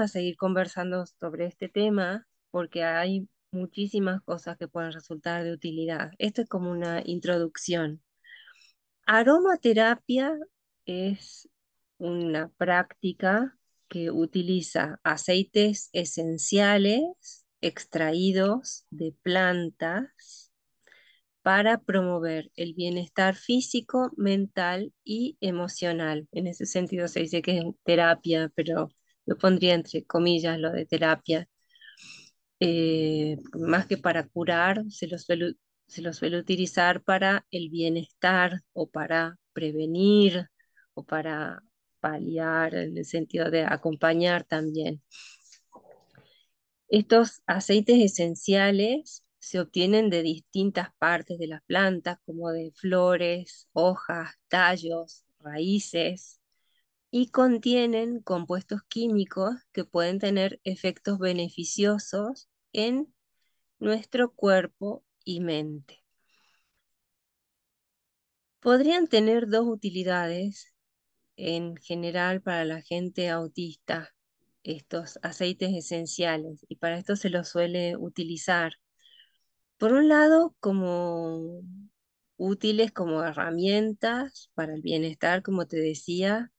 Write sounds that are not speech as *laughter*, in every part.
a seguir conversando sobre este tema porque hay muchísimas cosas que pueden resultar de utilidad. Esto es como una introducción. Aromaterapia es una práctica que utiliza aceites esenciales extraídos de plantas para promover el bienestar físico, mental y emocional. En ese sentido se dice que es terapia, pero lo pondría entre comillas lo de terapia. Eh, más que para curar, se lo, suele, se lo suele utilizar para el bienestar o para prevenir o para paliar en el sentido de acompañar también. Estos aceites esenciales se obtienen de distintas partes de las plantas, como de flores, hojas, tallos, raíces, y contienen compuestos químicos que pueden tener efectos beneficiosos en nuestro cuerpo y mente. Podrían tener dos utilidades en general para la gente autista estos aceites esenciales y para esto se los suele utilizar. Por un lado, como útiles como herramientas para el bienestar, como te decía,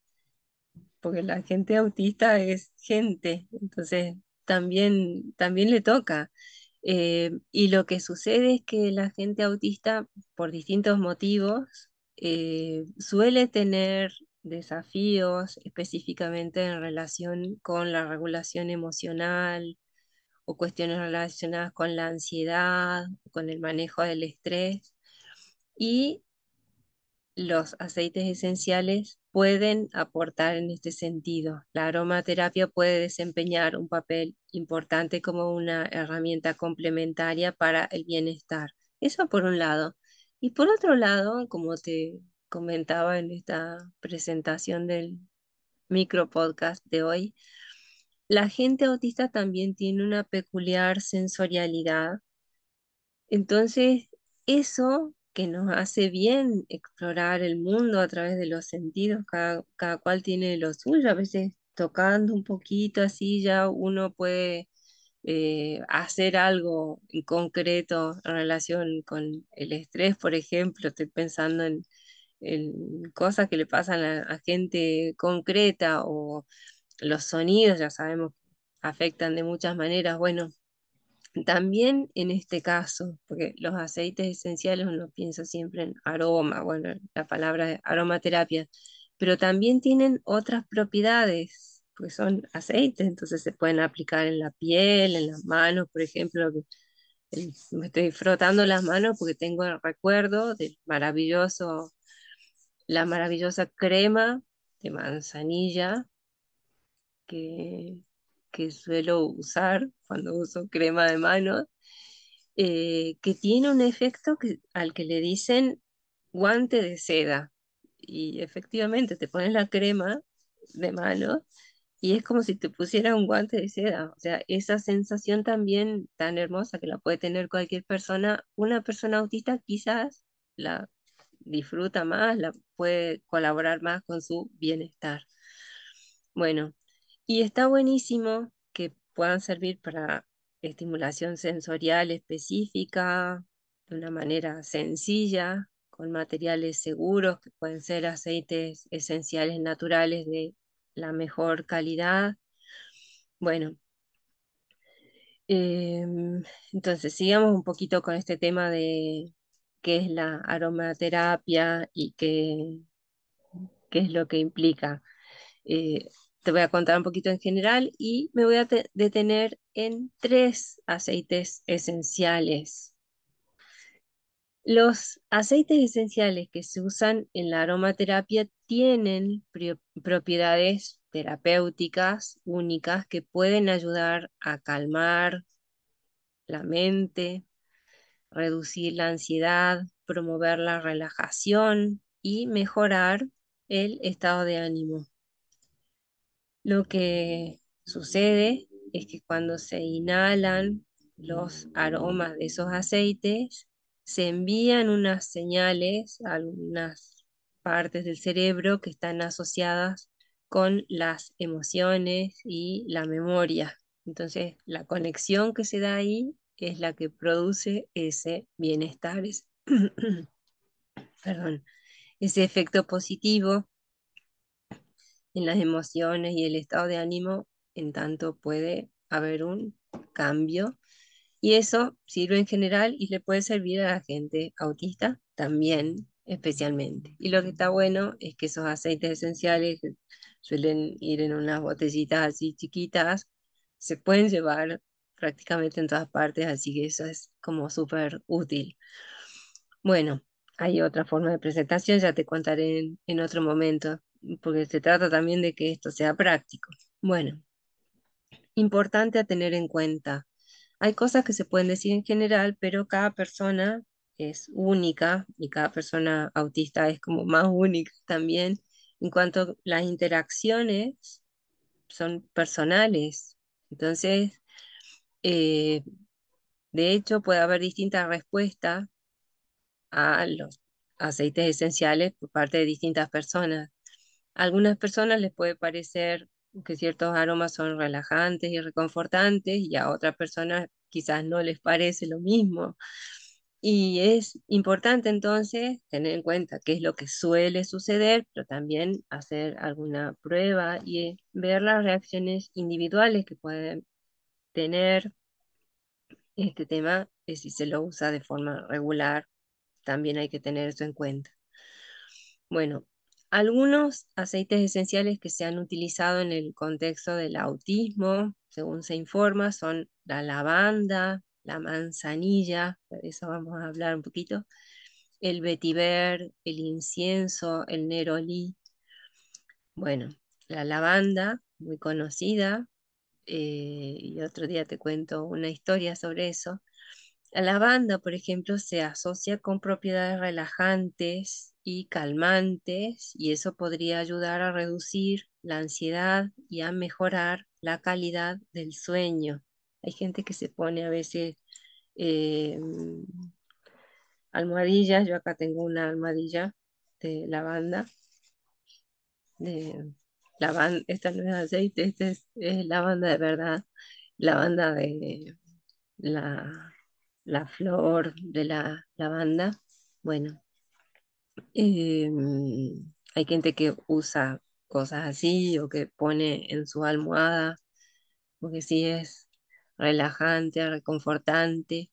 porque la gente autista es gente, entonces también, también le toca. Eh, y lo que sucede es que la gente autista, por distintos motivos, eh, suele tener desafíos específicamente en relación con la regulación emocional o cuestiones relacionadas con la ansiedad, con el manejo del estrés. Y los aceites esenciales pueden aportar en este sentido. La aromaterapia puede desempeñar un papel importante como una herramienta complementaria para el bienestar. Eso por un lado. Y por otro lado, como te comentaba en esta presentación del micro podcast de hoy, la gente autista también tiene una peculiar sensorialidad. Entonces, eso que nos hace bien explorar el mundo a través de los sentidos, cada, cual tiene lo suyo, a veces tocando un poquito así ya uno puede eh, hacer algo en concreto en relación con el estrés, por ejemplo, estoy pensando en cosas que le pasan a, gente concreta o los sonidos, ya sabemos, afectan de muchas maneras. Bueno, también en este caso, porque los aceites esenciales uno piensa siempre en aroma, bueno, la palabra aromaterapia, pero también tienen otras propiedades, porque son aceites, entonces se pueden aplicar en la piel, en las manos, por ejemplo, me estoy frotando las manos porque tengo el recuerdo del maravilloso la maravillosa crema de manzanilla que, que suelo usar cuando uso crema de mano, eh, que tiene un efecto al que le dicen guante de seda. Y efectivamente te pones la crema de mano y es como si te pusiera un guante de seda. O sea, esa sensación también tan hermosa que la puede tener cualquier persona, una persona autista quizás la disfruta más, la puede colaborar más con su bienestar. Bueno, y está buenísimo que puedan servir para estimulación sensorial específica, de una manera sencilla, con materiales seguros, que pueden ser aceites esenciales naturales de la mejor calidad. Bueno, em, entonces sigamos un poquito con este tema de qué es la aromaterapia y qué, qué es lo que implica. Eh, te voy a contar un poquito en general y me voy a detener en tres aceites esenciales. Los aceites esenciales que se usan en la aromaterapia tienen propiedades terapéuticas únicas que pueden ayudar a calmar la mente, reducir la ansiedad, promover la relajación y mejorar el estado de ánimo. Lo que sucede es que cuando se inhalan los aromas de esos aceites, se envían unas señales a algunas partes del cerebro que están asociadas con las emociones y la memoria. Entonces, la conexión que se da ahí es la que produce ese bienestar, *clears throat* perdón, ese efecto positivo en las emociones y el estado de ánimo, en tanto puede haber un cambio. Y eso sirve en general y le puede servir a la gente autista también, especialmente. Y lo que está bueno es que esos aceites esenciales que suelen ir en unas botellitas así chiquitas, se pueden llevar prácticamente en todas partes, así que eso es como súper útil. Bueno, hay otra forma de presentación, ya te contaré en, otro momento, porque se trata también de que esto sea práctico. Bueno, importante a tener en cuenta. Hay cosas que se pueden decir en general, pero cada persona es única y cada persona autista es como más única también en cuanto a las interacciones son personales. Entonces, eh, de hecho, puede haber distintas respuestas a los aceites esenciales por parte de distintas personas. Algunas personas les puede parecer que ciertos aromas son relajantes y reconfortantes y a otras personas quizás no les parece lo mismo. Y es importante entonces tener en cuenta qué es lo que suele suceder, pero también hacer alguna prueba y ver las reacciones individuales que pueden tener este tema, y si se lo usa de forma regular también hay que tener eso en cuenta. Bueno, algunos aceites esenciales que se han utilizado en el contexto del autismo, según se informa, son la lavanda, la manzanilla, de eso vamos a hablar un poquito, el vetiver, el incienso, el nerolí. Bueno, la lavanda, muy conocida, eh, y otro día te cuento una historia sobre eso. La lavanda, por ejemplo, se asocia con propiedades relajantes y calmantes y eso podría ayudar a reducir la ansiedad y a mejorar la calidad del sueño. Hay gente que se pone a veces eh, almohadillas, yo acá tengo una almohadilla de lavanda, de lavanda, esta no es aceite, esta es, es lavanda de verdad, lavanda de la la flor de la lavanda. Bueno, em, hay gente que usa cosas así o que pone en su almohada, porque sí es relajante, reconfortante.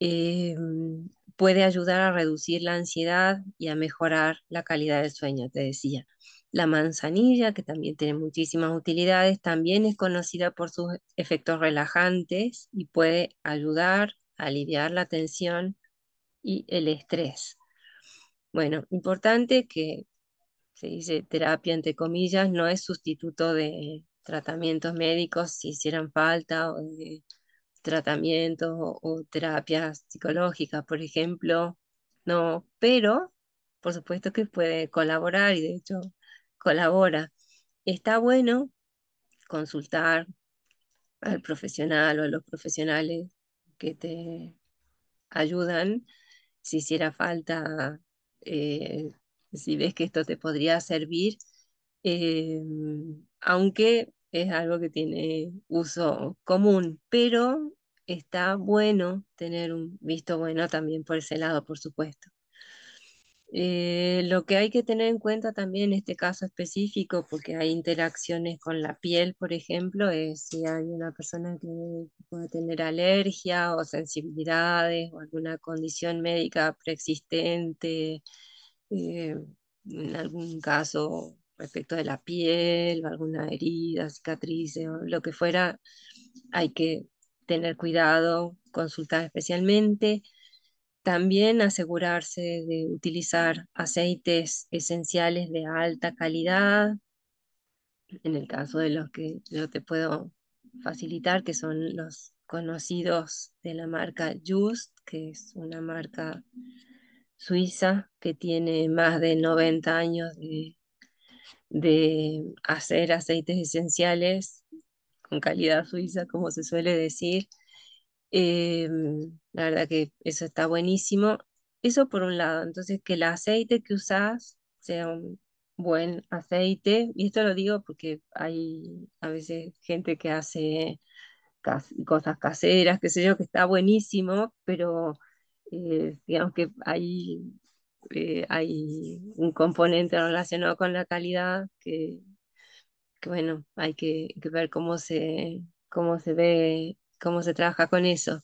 Em, puede ayudar a reducir la ansiedad y a mejorar la calidad del sueño, te decía. La manzanilla, que también tiene muchísimas utilidades, también es conocida por sus efectos relajantes y puede ayudar aliviar la tensión y el estrés. Bueno, importante que se dice terapia entre comillas, no es sustituto de tratamientos médicos si hicieran falta, o de tratamientos o, terapias psicológicas, por ejemplo, no, pero por supuesto que puede colaborar y de hecho colabora. Está bueno consultar al profesional o a los profesionales que te ayudan si hiciera falta, eh, si ves que esto te podría servir, eh, aunque es algo que tiene uso común, pero está bueno tener un visto bueno también por ese lado, por supuesto. Eh, lo que hay que tener en cuenta también en este caso específico, porque hay interacciones con la piel, por ejemplo, es si hay una persona que puede tener alergia o sensibilidades o alguna condición médica preexistente, eh, en algún caso respecto de la piel alguna herida, cicatriz o lo que fuera, hay que tener cuidado, consultar especialmente. También asegurarse de utilizar aceites esenciales de alta calidad, en el caso de los que yo te puedo facilitar, que son los conocidos de la marca Just, que es una marca suiza que tiene más de 90 años de, de hacer aceites esenciales con calidad suiza, como se suele decir, Em, la verdad que eso está buenísimo. Eso por un lado, entonces que el aceite que usas sea un buen aceite, y esto lo digo porque hay a veces gente que hace cosas caseras, qué sé yo, que está buenísimo, pero eh, digamos que hay, eh, hay un componente relacionado con la calidad que, que bueno, hay que, que ver cómo se, cómo se ve, cómo se trabaja con eso.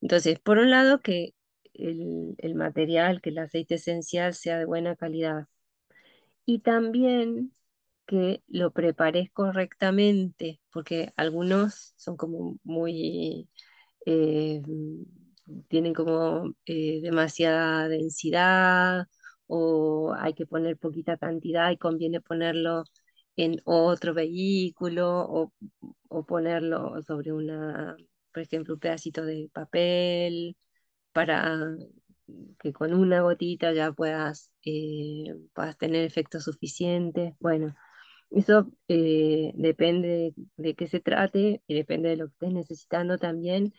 Entonces, por un lado, que el, material, que el aceite esencial sea de buena calidad. Y también que lo prepares correctamente, porque algunos son como muy, eh, tienen como eh, demasiada densidad o hay que poner poquita cantidad y conviene ponerlo en otro vehículo o, o ponerlo sobre una, por ejemplo, un pedacito de papel para que con una gotita ya puedas, eh, puedas tener efecto suficiente. Bueno, eso eh, depende de qué se trate y depende de lo que estés necesitando también,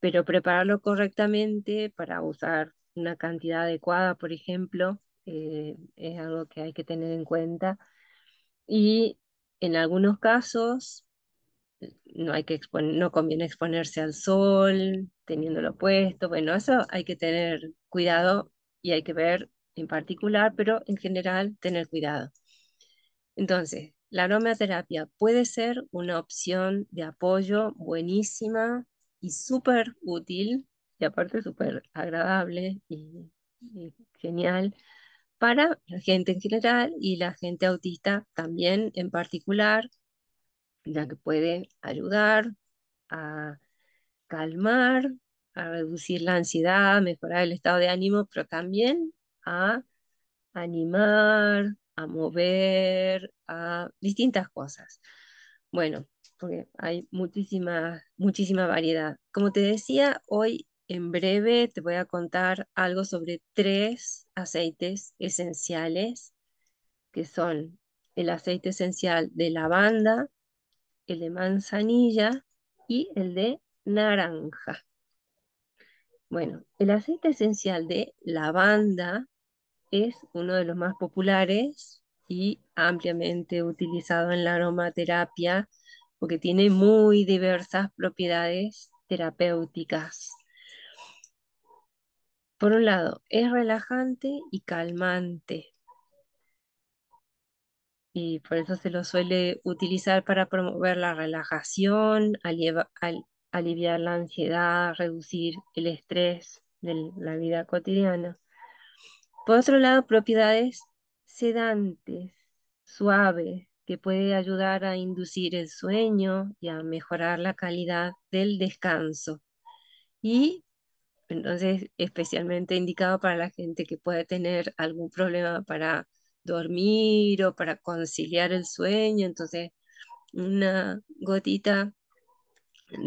pero prepararlo correctamente para usar una cantidad adecuada, por ejemplo, eh, es algo que hay que tener en cuenta. Y en algunos casos no hay que no conviene exponerse al sol teniéndolo puesto. Bueno, eso hay que tener cuidado y hay que ver en particular, pero en general tener cuidado. Entonces, la aromaterapia puede ser una opción de apoyo buenísima y súper útil, y aparte súper agradable y genial para la gente en general y la gente autista también en particular, ya que puede ayudar a calmar, a reducir la ansiedad, mejorar el estado de ánimo, pero también a animar, a mover, a distintas cosas. Bueno, porque hay muchísima, muchísima variedad. Como te decía, hoy en breve te voy a contar algo sobre tres aceites esenciales, que son el aceite esencial de lavanda, el de manzanilla y el de naranja. Bueno, el aceite esencial de lavanda es uno de los más populares y ampliamente utilizado en la aromaterapia porque tiene muy diversas propiedades terapéuticas. Por un lado, es relajante y calmante. Y por eso se lo suele utilizar para promover la relajación, aliviar la ansiedad, reducir el estrés de la vida cotidiana. Por otro lado, propiedades sedantes, suaves, que puede ayudar a inducir el sueño y a mejorar la calidad del descanso. Y entonces, especialmente indicado para la gente que puede tener algún problema para dormir o para conciliar el sueño. Entonces, una gotita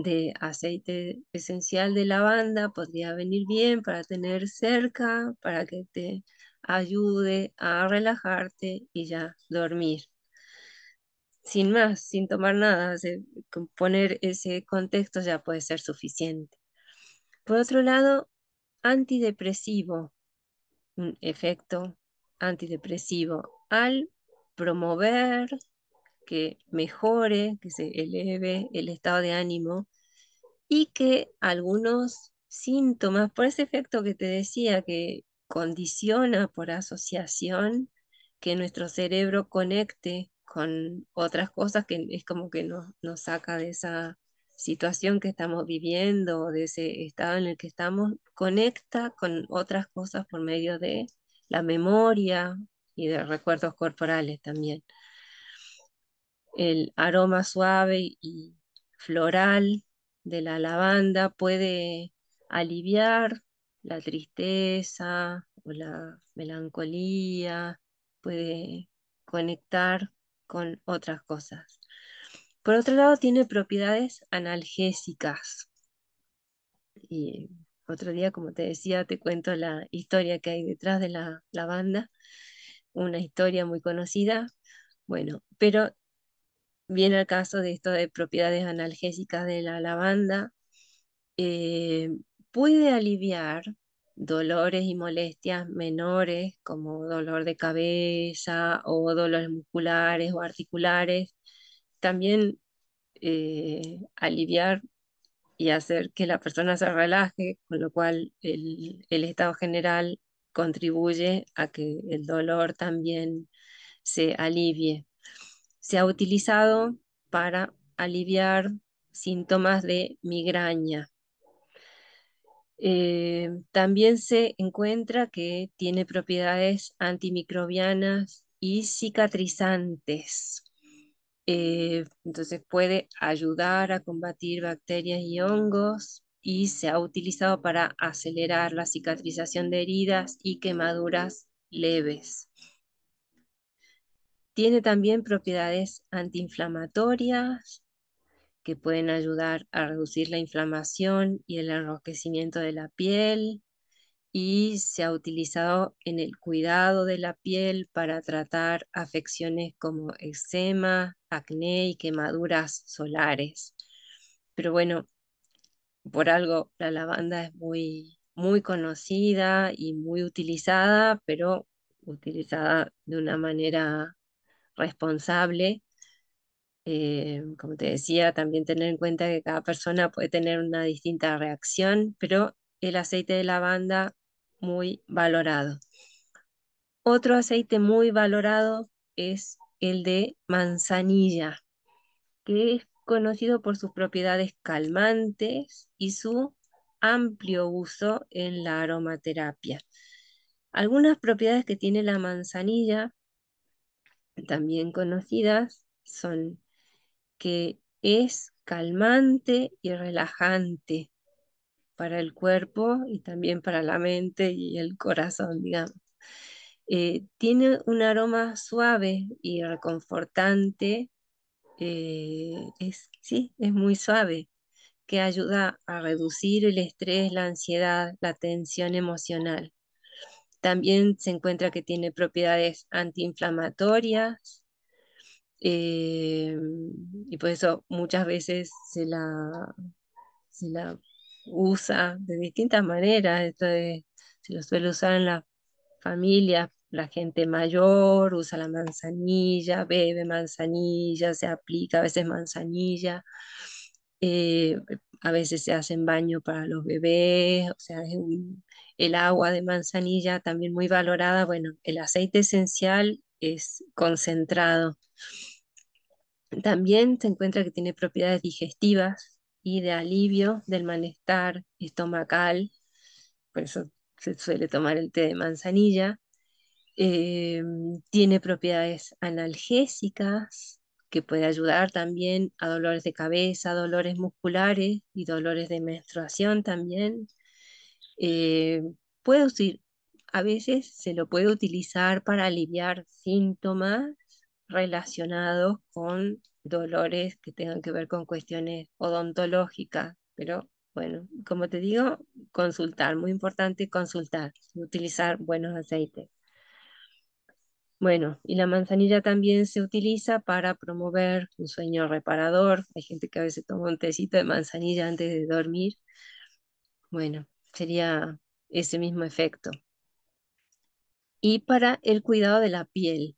de aceite esencial de lavanda podría venir bien para tener cerca, para que te ayude a relajarte y ya dormir. Sin más, sin tomar nada, poner ese contexto ya puede ser suficiente. Por otro lado, antidepresivo, un efecto antidepresivo al promover que mejore, que se eleve el estado de ánimo y que algunos síntomas, por ese efecto que te decía, que condiciona por asociación, que nuestro cerebro conecte con otras cosas que es como que nos, nos saca de esa situación que estamos viviendo, de ese estado en el que estamos, conecta con otras cosas por medio de la memoria y de recuerdos corporales también el aroma suave y floral de la lavanda puede aliviar la tristeza o la melancolía, puede conectar con otras cosas. Por otro lado, tiene propiedades analgésicas. Y otro día, como te decía, te cuento la historia que hay detrás de la lavanda, una historia muy conocida. Bueno, pero viene el caso de esto de propiedades analgésicas de la lavanda, eh, puede aliviar dolores y molestias menores como dolor de cabeza o dolores musculares o articulares. También eh, aliviar y hacer que la persona se relaje, con lo cual el, estado general contribuye a que el dolor también se alivie. Se ha utilizado para aliviar síntomas de migraña. Eh, también se encuentra que tiene propiedades antimicrobianas y cicatrizantes. Eh, entonces puede ayudar a combatir bacterias y hongos y se ha utilizado para acelerar la cicatrización de heridas y quemaduras leves. Tiene también propiedades antiinflamatorias que pueden ayudar a reducir la inflamación y el enrojecimiento de la piel y se ha utilizado en el cuidado de la piel para tratar afecciones como eczema, acné y quemaduras solares. Pero bueno, por algo la lavanda es muy, muy conocida y muy utilizada, pero utilizada de una manera responsable. Eh, como te decía, también tener en cuenta que cada persona puede tener una distinta reacción, pero el aceite de lavanda muy valorado. Otro aceite muy valorado es el de manzanilla, que es conocido por sus propiedades calmantes y su amplio uso en la aromaterapia. Algunas propiedades que tiene la manzanilla, también conocidas, son que es calmante y relajante para el cuerpo y también para la mente y el corazón, digamos. Eh, tiene un aroma suave y reconfortante, eh, es, sí, es muy suave, que ayuda a reducir el estrés, la ansiedad, la tensión emocional. También se encuentra que tiene propiedades antiinflamatorias eh, y por eso muchas veces se la, se la usa de distintas maneras. Esto se lo suele usar en la familia, la gente mayor usa la manzanilla, bebe manzanilla, se aplica a veces manzanilla. Eh, a veces se hacen baño para los bebés, o sea, el agua de manzanilla también muy valorada. Bueno, el aceite esencial es concentrado. También se encuentra que tiene propiedades digestivas y de alivio del malestar estomacal, por eso se suele tomar el té de manzanilla. Em, tiene propiedades analgésicas que puede ayudar también a dolores de cabeza, dolores musculares y dolores de menstruación también. Eh, puede a veces se lo puede utilizar para aliviar síntomas relacionados con dolores que tengan que ver con cuestiones odontológicas, pero bueno, como te digo, consultar, muy importante consultar, utilizar buenos aceites. Bueno, y la manzanilla también se utiliza para promover un sueño reparador. Hay gente que a veces toma un tecito de manzanilla antes de dormir. Bueno, sería ese mismo efecto. Y para el cuidado de la piel,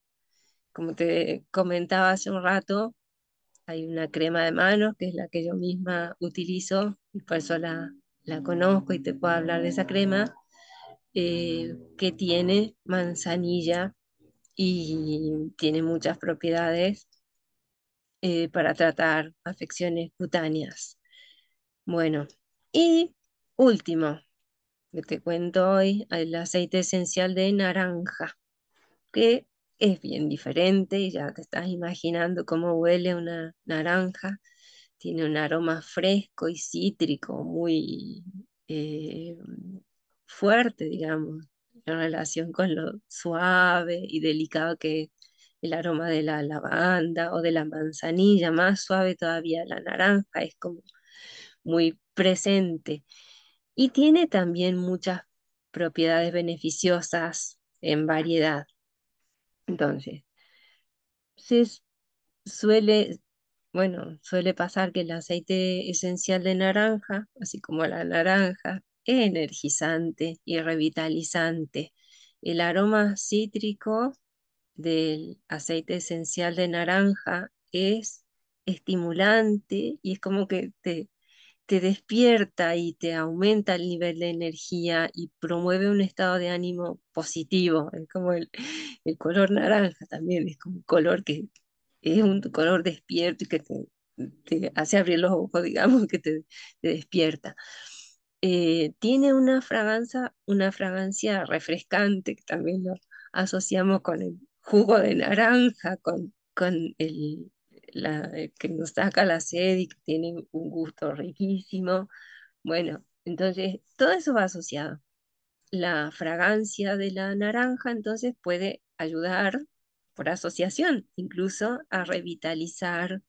como te comentaba hace un rato, hay una crema de manos que es la que yo misma utilizo y por eso la, conozco y te puedo hablar de esa crema, eh, que tiene manzanilla y tiene muchas propiedades eh, para tratar afecciones cutáneas. Bueno, y último, que te cuento hoy, el aceite esencial de naranja, que es bien diferente y ya te estás imaginando cómo huele una naranja. Tiene un aroma fresco y cítrico muy eh, fuerte, digamos, en relación con lo suave y delicado que es el aroma de la lavanda o de la manzanilla, más suave todavía la naranja, es como muy presente. Y tiene también muchas propiedades beneficiosas en variedad. Entonces, se suele, bueno, suele pasar que el aceite esencial de naranja, así como la naranja, energizante y revitalizante. El aroma cítrico del aceite esencial de naranja es estimulante y es como que te, te despierta y te aumenta el nivel de energía y promueve un estado de ánimo positivo. Es como el, el color naranja también, es como un color que es un color despierto y que te, hace abrir los ojos, *laughs* digamos, que te, despierta. Eh, tiene una fragancia, una fragancia refrescante, que también lo asociamos con el jugo de naranja, con, con el, la, que nos saca la sed y que tiene un gusto riquísimo. Bueno, entonces todo eso va asociado. La fragancia de la naranja entonces puede ayudar por asociación incluso a revitalizar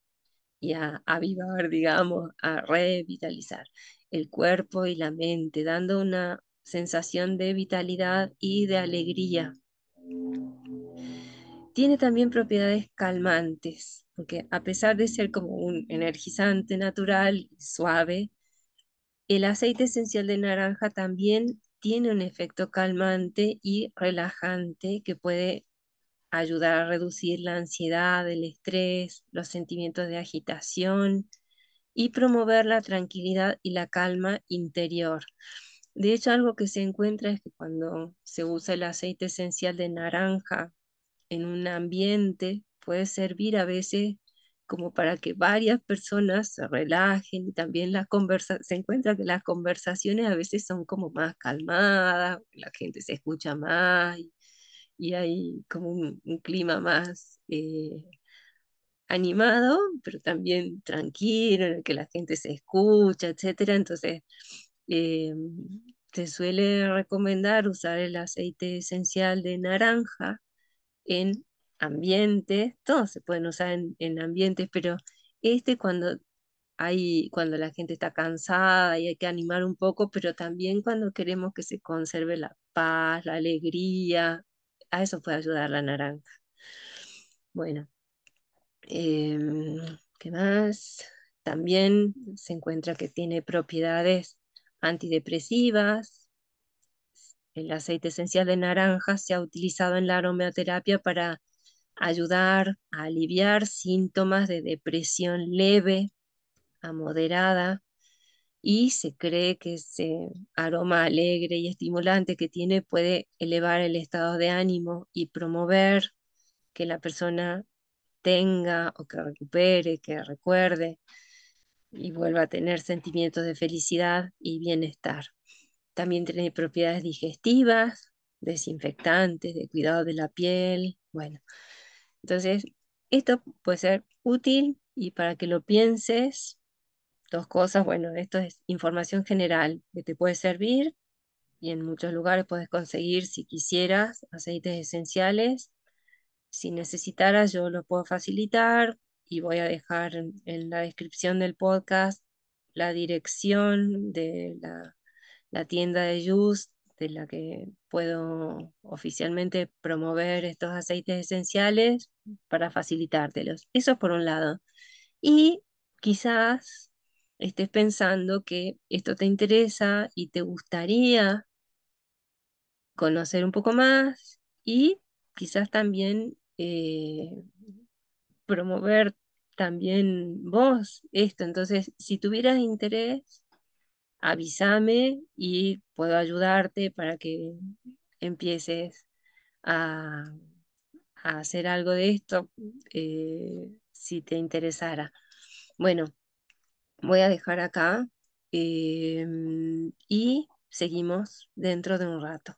y a avivar, digamos, a revitalizar el cuerpo y la mente, dando una sensación de vitalidad y de alegría. Tiene también propiedades calmantes, porque a pesar de ser como un energizante natural, suave, el aceite esencial de naranja también tiene un efecto calmante y relajante que puede ayudar a reducir la ansiedad, el estrés, los sentimientos de agitación y promover la tranquilidad y la calma interior. De hecho, algo que se encuentra es que cuando se usa el aceite esencial de naranja en un ambiente, puede servir a veces como para que varias personas se relajen y también las se encuentra que las conversaciones a veces son como más calmadas, la gente se escucha más hay como un, clima más eh, animado, pero también tranquilo, en el que la gente se escucha, etc. Entonces, eh, se suele recomendar usar el aceite esencial de naranja en ambientes, todos se pueden usar en, en ambientes, pero este cuando hay, cuando la gente está cansada y hay que animar un poco, pero también cuando queremos que se conserve la paz, la alegría, a eso puede ayudar la naranja. Bueno, em, ¿qué más? También se encuentra que tiene propiedades antidepresivas. El aceite esencial de naranja se ha utilizado en la aromaterapia para ayudar a aliviar síntomas de depresión leve a moderada y se cree que ese aroma alegre y estimulante que tiene puede elevar el estado de ánimo y promover que la persona tenga o que recupere, que recuerde y vuelva a tener sentimientos de felicidad y bienestar. También tiene propiedades digestivas, desinfectantes, de cuidado de la piel. Bueno, entonces esto puede ser útil y para que lo pienses dos cosas, bueno, esto es información general que te puede servir y en muchos lugares puedes conseguir, si quisieras, aceites esenciales. Si necesitaras, yo lo puedo facilitar y voy a dejar en, la descripción del podcast la dirección de la, la tienda de Just de la que puedo oficialmente promover estos aceites esenciales para facilitártelos. Eso por un lado. Y quizás estés pensando que esto te interesa y te gustaría conocer un poco más y quizás también eh, promover también vos esto. Entonces, si tuvieras interés, avísame y puedo ayudarte para que empieces a, hacer algo de esto eh, si te interesara. Bueno, voy a dejar acá em, y seguimos dentro de un rato.